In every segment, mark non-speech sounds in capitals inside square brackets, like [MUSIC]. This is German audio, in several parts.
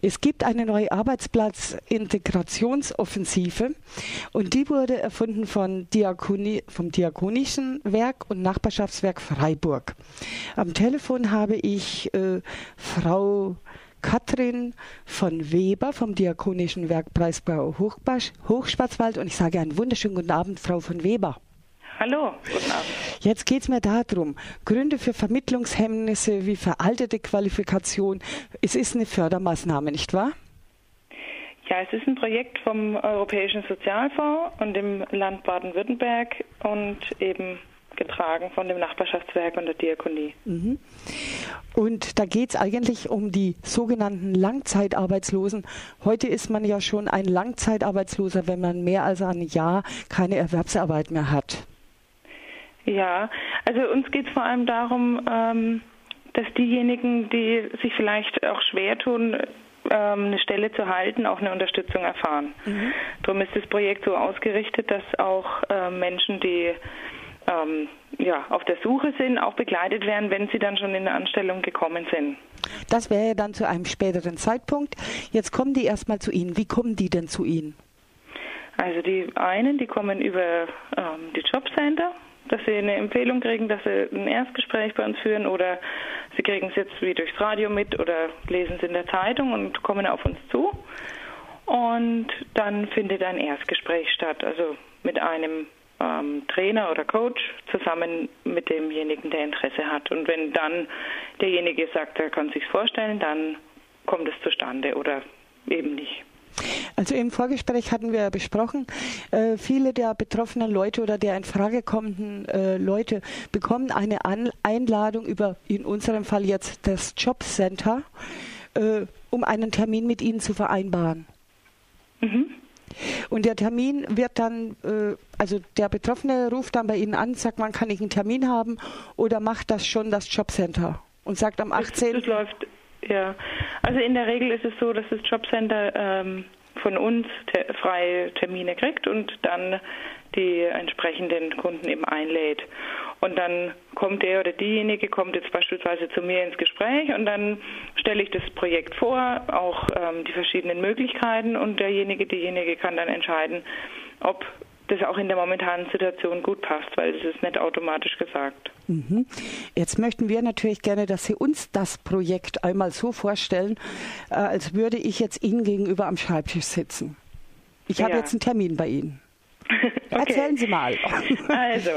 Es gibt eine neue Arbeitsplatzintegrationsoffensive und die wurde erfunden von Diakoni, vom Diakonischen Werk und Nachbarschaftswerk Freiburg. Am Telefon habe ich äh, Frau Katrin von Weber vom Diakonischen Werk Preisbau Hochschwarzwald und ich sage einen wunderschönen guten Abend, Frau von Weber. Hallo, guten Abend. Jetzt geht es mir darum, Gründe für Vermittlungshemmnisse wie veraltete Qualifikation. Es ist eine Fördermaßnahme, nicht wahr? Ja, es ist ein Projekt vom Europäischen Sozialfonds und dem Land Baden-Württemberg und eben getragen von dem Nachbarschaftswerk und der Diakonie. Mhm. Und da geht es eigentlich um die sogenannten Langzeitarbeitslosen. Heute ist man ja schon ein Langzeitarbeitsloser, wenn man mehr als ein Jahr keine Erwerbsarbeit mehr hat. Ja, also uns geht es vor allem darum, ähm, dass diejenigen, die sich vielleicht auch schwer tun, ähm, eine Stelle zu halten, auch eine Unterstützung erfahren. Mhm. Darum ist das Projekt so ausgerichtet, dass auch äh, Menschen, die ähm, ja, auf der Suche sind, auch begleitet werden, wenn sie dann schon in eine Anstellung gekommen sind. Das wäre dann zu einem späteren Zeitpunkt. Jetzt kommen die erstmal zu Ihnen. Wie kommen die denn zu Ihnen? Also die einen, die kommen über ähm, die Jobcenter, dass sie eine Empfehlung kriegen, dass sie ein Erstgespräch bei uns führen oder sie kriegen es jetzt wie durchs Radio mit oder lesen es in der Zeitung und kommen auf uns zu. Und dann findet ein Erstgespräch statt, also mit einem ähm, Trainer oder Coach zusammen mit demjenigen, der Interesse hat. Und wenn dann derjenige sagt, er kann sich vorstellen, dann kommt es zustande oder eben nicht. Also im Vorgespräch hatten wir besprochen, äh, viele der betroffenen Leute oder der in Frage kommenden äh, Leute bekommen eine An Einladung über, in unserem Fall jetzt das Jobcenter, äh, um einen Termin mit ihnen zu vereinbaren. Mhm. Und der Termin wird dann, also der Betroffene ruft dann bei Ihnen an, sagt, man kann ich einen Termin haben oder macht das schon das Jobcenter und sagt am 18. Das, das läuft, ja. Also in der Regel ist es so, dass das Jobcenter ähm, von uns te freie Termine kriegt und dann die entsprechenden Kunden eben einlädt. Und dann kommt der oder diejenige, kommt jetzt beispielsweise zu mir ins Gespräch und dann stelle ich das Projekt vor, auch ähm, die verschiedenen Möglichkeiten und derjenige, diejenige kann dann entscheiden, ob das auch in der momentanen Situation gut passt, weil das ist nicht automatisch gesagt. Mhm. Jetzt möchten wir natürlich gerne, dass Sie uns das Projekt einmal so vorstellen, äh, als würde ich jetzt Ihnen gegenüber am Schreibtisch sitzen. Ich ja. habe jetzt einen Termin bei Ihnen. [LAUGHS] Okay. Erzählen Sie mal. [LAUGHS] also,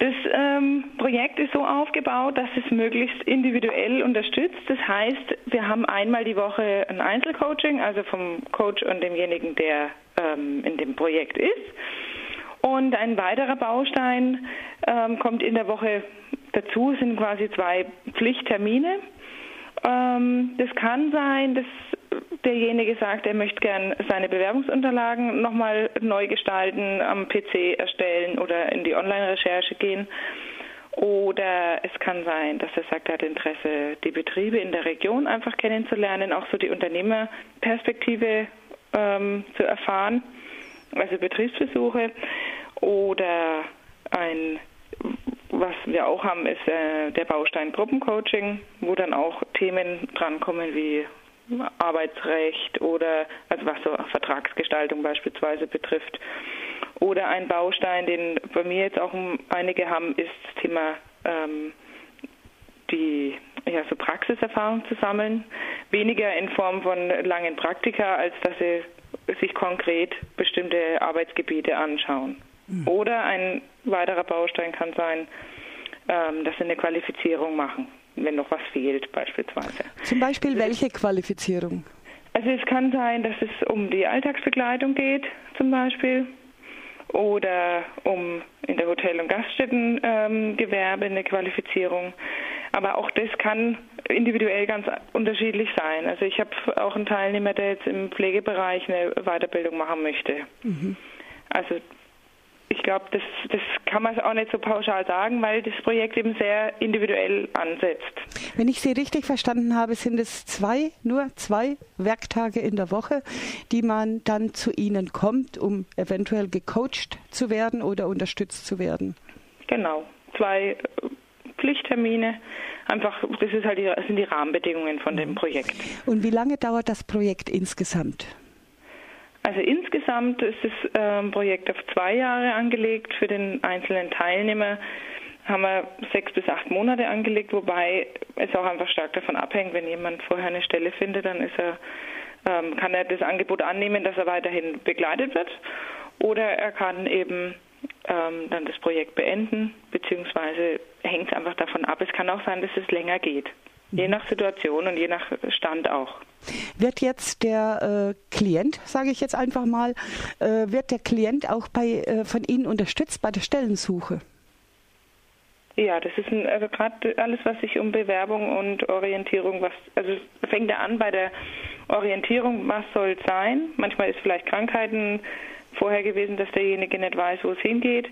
das ähm, Projekt ist so aufgebaut, dass es möglichst individuell unterstützt. Das heißt, wir haben einmal die Woche ein Einzelcoaching, also vom Coach und demjenigen, der ähm, in dem Projekt ist. Und ein weiterer Baustein ähm, kommt in der Woche dazu, sind quasi zwei Pflichttermine. Ähm, das kann sein, dass derjenige sagt, er möchte gern seine Bewerbungsunterlagen nochmal neu gestalten, am PC erstellen oder in die Online-Recherche gehen. Oder es kann sein, dass er sagt, er hat Interesse, die Betriebe in der Region einfach kennenzulernen, auch so die Unternehmerperspektive ähm, zu erfahren also Betriebsbesuche oder ein was wir auch haben, ist äh, der Baustein Gruppencoaching, wo dann auch Themen drankommen wie Arbeitsrecht oder also was so Vertragsgestaltung beispielsweise betrifft. Oder ein Baustein, den bei mir jetzt auch einige haben, ist das Thema ähm, die ja, so Praxiserfahrung zu sammeln. Weniger in Form von langen Praktika, als dass sie sich konkret bestimmte Arbeitsgebiete anschauen. Mhm. Oder ein weiterer Baustein kann sein, ähm, dass sie eine Qualifizierung machen, wenn noch was fehlt beispielsweise. Zum Beispiel welche Qualifizierung? Also es kann sein, dass es um die Alltagsbegleitung geht zum Beispiel oder um in der Hotel- und Gaststättengewerbe ähm, eine Qualifizierung. Aber auch das kann individuell ganz unterschiedlich sein. Also ich habe auch einen Teilnehmer, der jetzt im Pflegebereich eine Weiterbildung machen möchte. Mhm. Also ich glaube, das, das kann man auch nicht so pauschal sagen, weil das Projekt eben sehr individuell ansetzt. Wenn ich Sie richtig verstanden habe, sind es zwei, nur zwei Werktage in der Woche, die man dann zu Ihnen kommt, um eventuell gecoacht zu werden oder unterstützt zu werden. Genau, zwei Pflichttermine einfach, das ist halt die, das sind die Rahmenbedingungen von dem Projekt. Und wie lange dauert das Projekt insgesamt? Also insgesamt ist das ähm, Projekt auf zwei Jahre angelegt. Für den einzelnen Teilnehmer haben wir sechs bis acht Monate angelegt, wobei es auch einfach stark davon abhängt, wenn jemand vorher eine Stelle findet, dann ist er, ähm, kann er das Angebot annehmen, dass er weiterhin begleitet wird, oder er kann eben ähm, dann das Projekt beenden, beziehungsweise hängt es einfach davon ab. Es kann auch sein, dass es länger geht. Je nach Situation und je nach Stand auch. Wird jetzt der äh, Klient, sage ich jetzt einfach mal, äh, wird der Klient auch bei, äh, von Ihnen unterstützt bei der Stellensuche? Ja, das ist ein, also gerade alles, was sich um Bewerbung und Orientierung, was also fängt er an bei der Orientierung, was soll es sein? Manchmal ist vielleicht Krankheiten vorher gewesen, dass derjenige nicht weiß, wo es hingeht.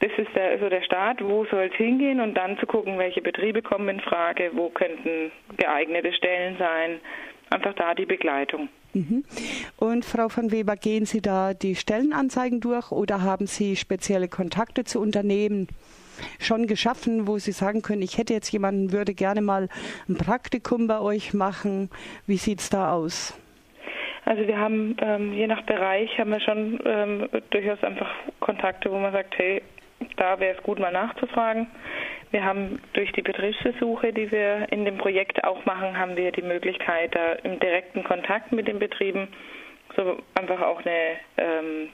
Das ist der, so der Start, wo soll es hingehen und dann zu gucken, welche Betriebe kommen in Frage, wo könnten geeignete Stellen sein. Einfach da die Begleitung. Mhm. Und Frau von Weber, gehen Sie da die Stellenanzeigen durch oder haben Sie spezielle Kontakte zu Unternehmen schon geschaffen, wo Sie sagen können, ich hätte jetzt jemanden, würde gerne mal ein Praktikum bei euch machen. Wie sieht es da aus? Also wir haben ähm, je nach Bereich haben wir schon ähm, durchaus einfach Kontakte, wo man sagt, hey, da wäre es gut, mal nachzufragen. Wir haben durch die Betriebsversuche, die wir in dem Projekt auch machen, haben wir die Möglichkeit, da im direkten Kontakt mit den Betrieben so einfach auch eine, ähm,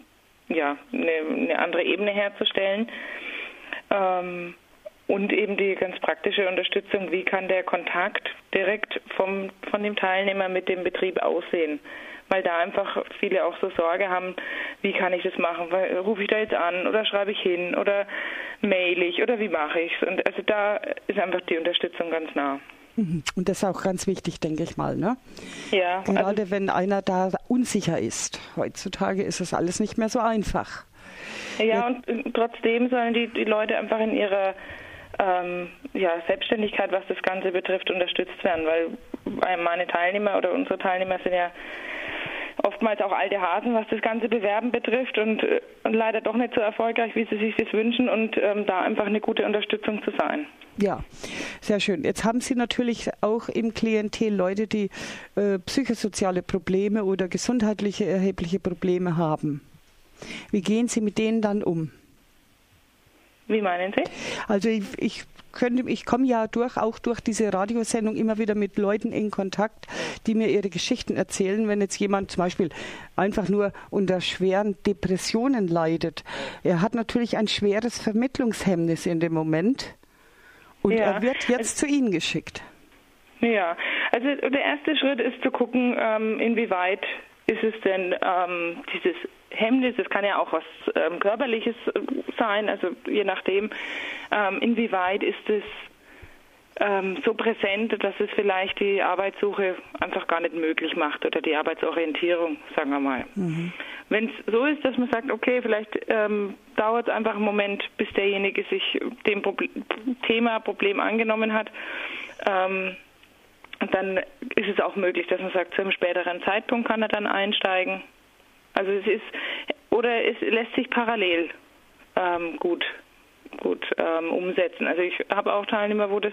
ja, eine, eine, andere Ebene herzustellen. Ähm, und eben die ganz praktische Unterstützung, wie kann der Kontakt direkt vom, von dem Teilnehmer mit dem Betrieb aussehen weil da einfach viele auch so Sorge haben, wie kann ich das machen? Rufe ich da jetzt an oder schreibe ich hin oder mail ich oder wie mache ich es? Und also da ist einfach die Unterstützung ganz nah. Mhm. Und das ist auch ganz wichtig, denke ich mal. Ne? Ja. Gerade also, wenn einer da unsicher ist. Heutzutage ist es alles nicht mehr so einfach. Ja, und trotzdem sollen die, die Leute einfach in ihrer ähm, ja, Selbstständigkeit, was das Ganze betrifft, unterstützt werden, weil meine Teilnehmer oder unsere Teilnehmer sind ja oftmals auch alte Hasen, was das ganze Bewerben betrifft und, äh, und leider doch nicht so erfolgreich, wie sie sich das wünschen und ähm, da einfach eine gute Unterstützung zu sein. Ja, sehr schön. Jetzt haben Sie natürlich auch im Klientel Leute, die äh, psychosoziale Probleme oder gesundheitliche erhebliche Probleme haben. Wie gehen Sie mit denen dann um? Wie meinen Sie? Also ich, ich könnte, ich komme ja durch, auch durch diese Radiosendung immer wieder mit Leuten in Kontakt, die mir ihre Geschichten erzählen. Wenn jetzt jemand zum Beispiel einfach nur unter schweren Depressionen leidet, er hat natürlich ein schweres Vermittlungshemmnis in dem Moment und ja. er wird jetzt zu Ihnen geschickt. Ja, also der erste Schritt ist zu gucken, ähm, inwieweit ist es denn ähm, dieses Hemmnis, es kann ja auch was ähm, Körperliches sein, also je nachdem, ähm, inwieweit ist es ähm, so präsent, dass es vielleicht die Arbeitssuche einfach gar nicht möglich macht oder die Arbeitsorientierung, sagen wir mal. Mhm. Wenn es so ist, dass man sagt, okay, vielleicht ähm, dauert es einfach einen Moment, bis derjenige sich dem Proble Thema, Problem angenommen hat, ähm, dann ist es auch möglich, dass man sagt, zu einem späteren Zeitpunkt kann er dann einsteigen. Also es ist oder es lässt sich parallel ähm, gut gut ähm, umsetzen. Also ich habe auch Teilnehmer, wo das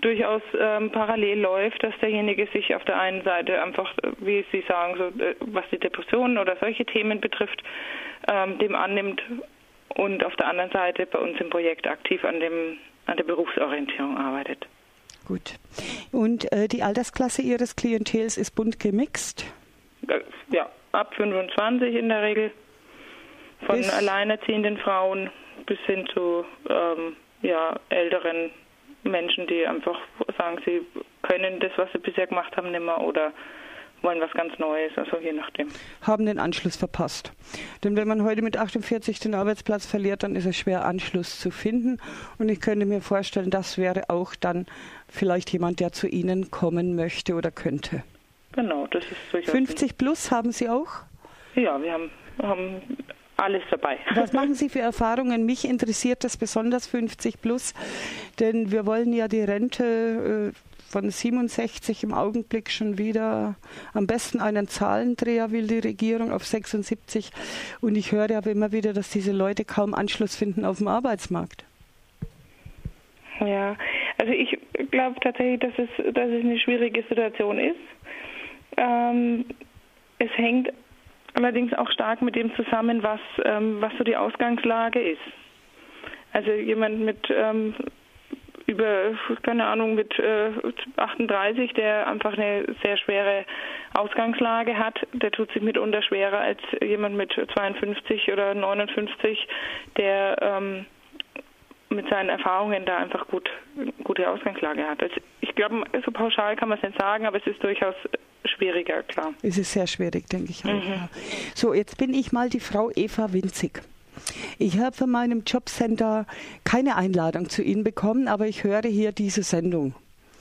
durchaus ähm, parallel läuft, dass derjenige sich auf der einen Seite einfach, wie Sie sagen, so, äh, was die Depressionen oder solche Themen betrifft, ähm, dem annimmt und auf der anderen Seite bei uns im Projekt aktiv an dem an der Berufsorientierung arbeitet. Gut. Und äh, die Altersklasse Ihres Klientels ist bunt gemixt? Ja, ab 25 in der Regel. Von bis alleinerziehenden Frauen bis hin zu ähm, ja, älteren Menschen, die einfach sagen, sie können das, was sie bisher gemacht haben, nicht mehr oder wollen was ganz Neues, also je nachdem. Haben den Anschluss verpasst. Denn wenn man heute mit 48 den Arbeitsplatz verliert, dann ist es schwer, Anschluss zu finden. Und ich könnte mir vorstellen, das wäre auch dann vielleicht jemand, der zu Ihnen kommen möchte oder könnte. Genau, das ist durchaus. 50 plus haben Sie auch? Ja, wir haben, haben alles dabei. [LAUGHS] Was machen Sie für Erfahrungen? Mich interessiert das besonders 50 plus, denn wir wollen ja die Rente äh, von 67 im Augenblick schon wieder am besten einen Zahlendreher will die Regierung auf 76 und ich höre aber immer wieder, dass diese Leute kaum Anschluss finden auf dem Arbeitsmarkt. Ja, also ich glaube tatsächlich, dass es, dass es eine schwierige Situation ist. Ähm, es hängt allerdings auch stark mit dem zusammen, was, ähm, was so die Ausgangslage ist. Also jemand mit ähm, über, keine Ahnung, mit äh, 38, der einfach eine sehr schwere Ausgangslage hat, der tut sich mitunter schwerer als jemand mit 52 oder 59, der ähm, mit seinen Erfahrungen da einfach gut gute Ausgangslage hat. Also ich glaube, so pauschal kann man es nicht sagen, aber es ist durchaus schwieriger, klar. Es ist sehr schwierig, denke ich auch. Mhm. Ja. So, jetzt bin ich mal die Frau Eva Winzig. Ich habe von meinem Jobcenter keine Einladung zu Ihnen bekommen, aber ich höre hier diese Sendung.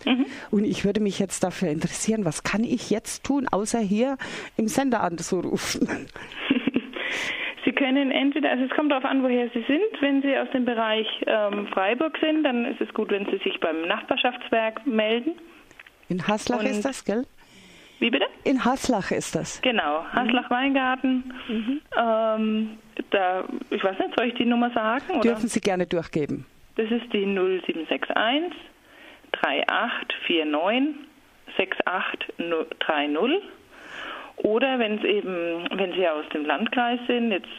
Mhm. Und ich würde mich jetzt dafür interessieren, was kann ich jetzt tun, außer hier im Sender anzurufen? [LAUGHS] Sie können entweder, also es kommt darauf an, woher Sie sind. Wenn Sie aus dem Bereich ähm, Freiburg sind, dann ist es gut, wenn Sie sich beim Nachbarschaftswerk melden. In Haslach Und ist das, gell? Wie bitte? In Haslach ist das. Genau, Haslach-Weingarten. Mhm. Ähm, da, ich weiß nicht, soll ich die Nummer sagen? Oder? Dürfen Sie gerne durchgeben. Das ist die 0761 3849 6830. Oder wenn es eben, wenn Sie aus dem Landkreis sind, jetzt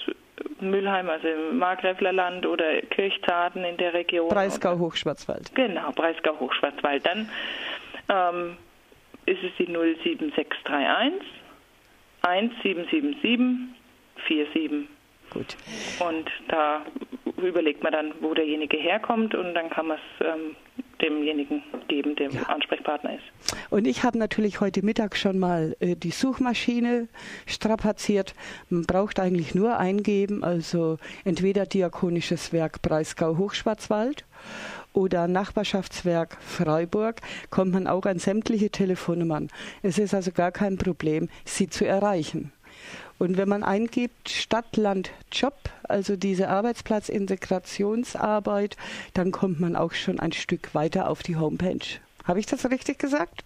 Mülheim, also im Markgräflerland oder Kirchzarten in der Region. Breisgau-Hochschwarzwald. Genau, Breisgau-Hochschwarzwald. Dann ähm, ist es die 07631 1777 47. Gut. Und da überlegt man dann, wo derjenige herkommt und dann kann man es ähm, demjenigen geben, der ja. Ansprechpartner ist. Und ich habe natürlich heute Mittag schon mal äh, die Suchmaschine strapaziert. Man braucht eigentlich nur eingeben, also entweder Diakonisches Werk Breisgau Hochschwarzwald oder Nachbarschaftswerk Freiburg, kommt man auch an sämtliche Telefonnummern. Es ist also gar kein Problem, sie zu erreichen. Und wenn man eingibt Stadt, Land, Job, also diese Arbeitsplatzintegrationsarbeit, dann kommt man auch schon ein Stück weiter auf die Homepage. Habe ich das richtig gesagt?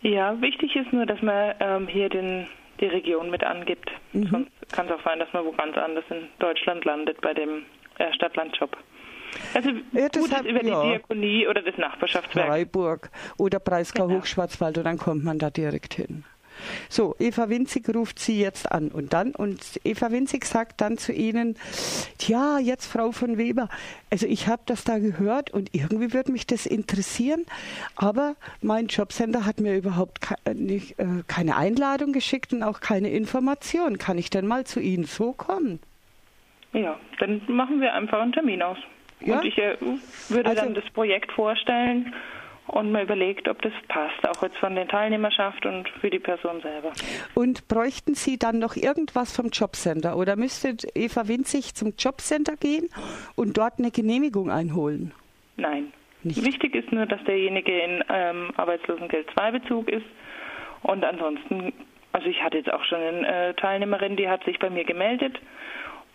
Ja, wichtig ist nur, dass man ähm, hier den, die Region mit angibt. Mhm. Sonst kann es auch sein, dass man wo ganz anders in Deutschland landet bei dem äh, Stadt-Land-Job. Also ja, gut ist über ja. die Diakonie oder das Nachbarschaftswerk. Freiburg oder Breisgau genau. Hochschwarzwald und dann kommt man da direkt hin. So, Eva Winzig ruft sie jetzt an und dann, und Eva Winzig sagt dann zu Ihnen, tja, jetzt Frau von Weber, also ich habe das da gehört und irgendwie würde mich das interessieren, aber mein Jobcenter hat mir überhaupt ke äh, nicht, äh, keine Einladung geschickt und auch keine Information. Kann ich denn mal zu Ihnen so kommen? Ja, dann machen wir einfach einen Termin aus. Ja? Und ich äh, würde also, dann das Projekt vorstellen und man überlegt, ob das passt, auch jetzt von der Teilnehmerschaft und für die Person selber. Und bräuchten Sie dann noch irgendwas vom Jobcenter oder müsste Eva Winzig zum Jobcenter gehen und dort eine Genehmigung einholen? Nein. Nicht. Wichtig ist nur, dass derjenige in ähm, Arbeitslosengeld 2 Bezug ist und ansonsten, also ich hatte jetzt auch schon eine äh, Teilnehmerin, die hat sich bei mir gemeldet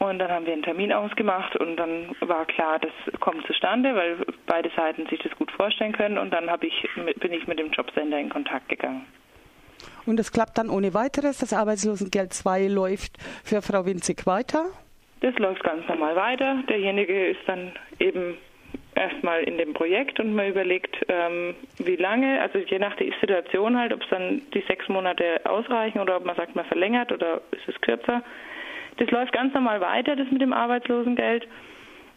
und dann haben wir einen Termin ausgemacht und dann war klar, das kommt zustande, weil beide Seiten sich das gut vorstellen können. Und dann ich, bin ich mit dem Jobcenter in Kontakt gegangen. Und das klappt dann ohne weiteres. Das Arbeitslosengeld 2 läuft für Frau Winzig weiter? Das läuft ganz normal weiter. Derjenige ist dann eben erstmal in dem Projekt und man überlegt, ähm, wie lange, also je nach der Situation halt, ob es dann die sechs Monate ausreichen oder ob man sagt, man verlängert oder ist es kürzer. Das läuft ganz normal weiter, das mit dem Arbeitslosengeld,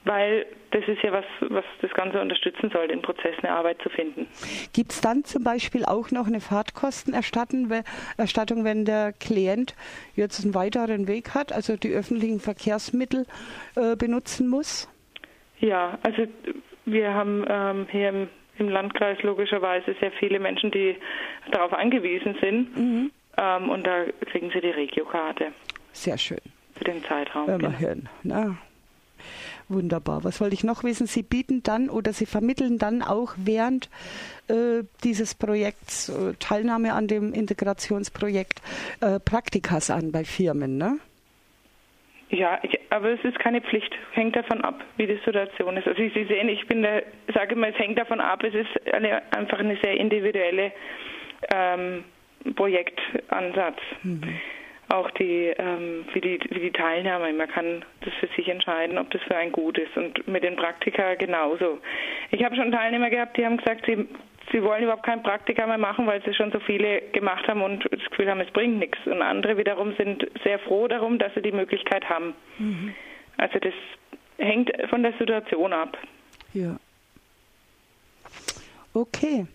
weil das ist ja was, was das Ganze unterstützen soll, den Prozess eine Arbeit zu finden. Gibt es dann zum Beispiel auch noch eine Fahrtkostenerstattung, wenn der Klient jetzt einen weiteren Weg hat, also die öffentlichen Verkehrsmittel äh, benutzen muss? Ja, also wir haben ähm, hier im, im, Landkreis logischerweise sehr viele Menschen, die darauf angewiesen sind. Mhm. Ähm, und da kriegen sie die Regiokarte. Sehr schön für den Zeitraum. Immerhin. Genau. Na, wunderbar. Was wollte ich noch wissen? Sie bieten dann oder Sie vermitteln dann auch während äh, dieses Projekts äh, Teilnahme an dem Integrationsprojekt äh, Praktikas an bei Firmen, ne? Ja, ich, aber es ist keine Pflicht. Hängt davon ab, wie die Situation ist. Also Sie sehen, ich bin da, sage mal, es hängt davon ab. Es ist eine, einfach eine sehr individuelle ähm, Projektansatz. Mhm. auch die, ähm, wie die, wie die Teilnahme. Man kann das für sich entscheiden, ob das für einen gut ist. Und mit den Praktika genauso. Ich habe schon Teilnehmer gehabt, die haben gesagt, sie, sie wollen überhaupt kein Praktika mehr machen, weil sie schon so viele gemacht haben und das Gefühl haben, es bringt nichts. Und andere wiederum sind sehr froh darum, dass sie die Möglichkeit haben. Mhm. Also das hängt von der Situation ab. Ja. Okay.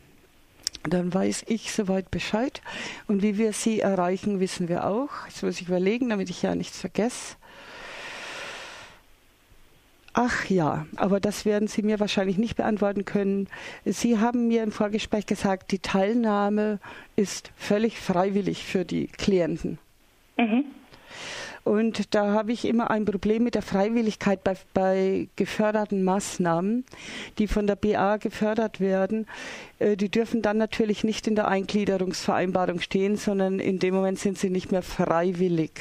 Dann weiß ich soweit Bescheid. Und wie wir sie erreichen, wissen wir auch. Jetzt muss ich überlegen, damit ich ja nichts vergesse. Ach ja, aber das werden Sie mir wahrscheinlich nicht beantworten können. Sie haben mir im Vorgespräch gesagt, die Teilnahme ist völlig freiwillig für die Klienten. Mhm. Und da habe ich immer ein Problem mit der Freiwilligkeit bei, bei geförderten Maßnahmen, die von der BA gefördert werden. Äh, die dürfen dann natürlich nicht in der Eingliederungsvereinbarung stehen, sondern in dem Moment sind sie nicht mehr freiwillig.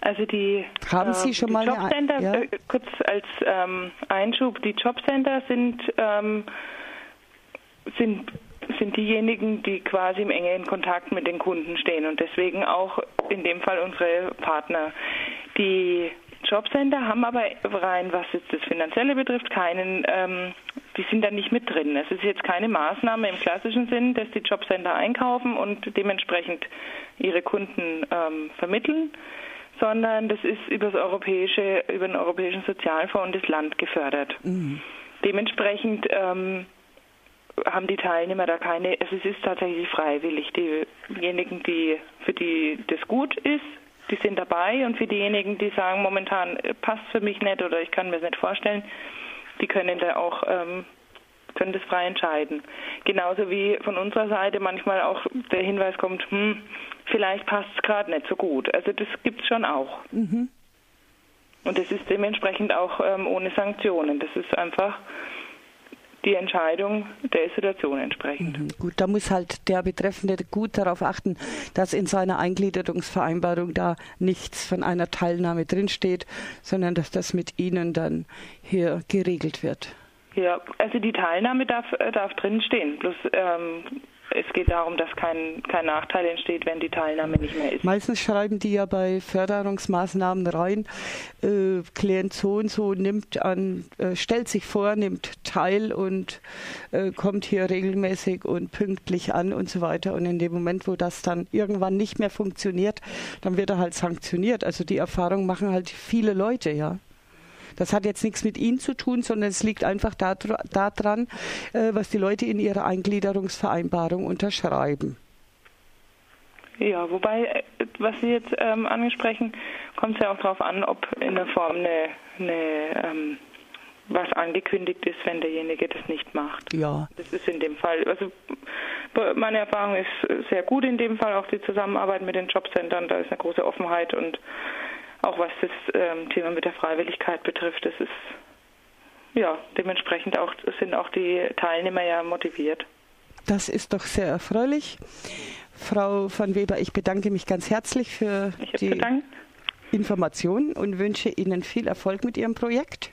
Also die haben Sie schon mal Jobcenter, eine, ja? äh, kurz als ähm, Einschub, die Jobcenter sind ähm, sind sind diejenigen, die quasi im engen Kontakt mit den Kunden stehen und deswegen auch in dem Fall unsere Partner. Die Jobcenter haben aber rein, was jetzt das Finanzielle betrifft, keinen, ähm, die sind da nicht mit drin. Es ist jetzt keine Maßnahme im klassischen Sinn, dass die Jobcenter einkaufen und dementsprechend ihre Kunden ähm, vermitteln, sondern das ist über das europäische, über den Europäischen Sozialfonds und das Land gefördert. Mhm. Dementsprechend ähm, haben die Teilnehmer da keine, also es ist tatsächlich freiwillig. Diejenigen, die für die das gut ist, die sind dabei und für diejenigen, die sagen, momentan äh, passt für mich nicht oder ich kann mir das nicht vorstellen, die können da auch ähm, können das frei entscheiden. Genauso wie von unserer Seite manchmal auch der Hinweis kommt, hm, vielleicht passt es gerade nicht so gut. Also das gibt es schon auch. Mhm. Und das ist dementsprechend auch ähm, ohne Sanktionen. Das ist einfach die Entscheidung der Situation entsprechend. Mhm, gut, da muss halt der Betreffende gut darauf achten, dass in seiner Eingliederungsvereinbarung da nichts von einer Teilnahme drinsteht, sondern dass das mit Ihnen dann hier geregelt wird. Ja, also die Teilnahme darf, äh, darf drinstehen. Bloß ähm, es geht darum, dass kein, kein Nachteil entsteht, wenn die Teilnahme nicht mehr ist. Meistens schreiben die ja bei Förderungsmaßnahmen rein, äh, Klient so und so nimmt an, äh, stellt sich vor, nimmt teil und äh, kommt hier regelmäßig und pünktlich an und so weiter. Und in dem Moment, wo das dann irgendwann nicht mehr funktioniert, dann wird er halt sanktioniert. Also die Erfahrung machen halt viele Leute, ja. Das hat jetzt nichts mit Ihnen zu tun, sondern es liegt einfach daran, äh, was die Leute in ihrer Eingliederungsvereinbarung unterschreiben. Ja, wobei, äh, was Sie jetzt ähm, ansprechen, kommt es ja auch darauf an, ob in der Form eine, eine ähm, was angekündigt ist, wenn derjenige das nicht macht. Ja. Das ist in dem Fall, also meine Erfahrung ist sehr gut in dem Fall, auch die Zusammenarbeit mit den Jobcentern, da ist eine große Offenheit und auch was das ähm, Thema mit der Freiwilligkeit betrifft, das ist ja dementsprechend auch sind auch die Teilnehmer ja motiviert. Das ist doch sehr erfreulich. Frau van Weber, ich bedanke mich ganz herzlich für die Informationen und wünsche Ihnen viel Erfolg mit Ihrem Projekt.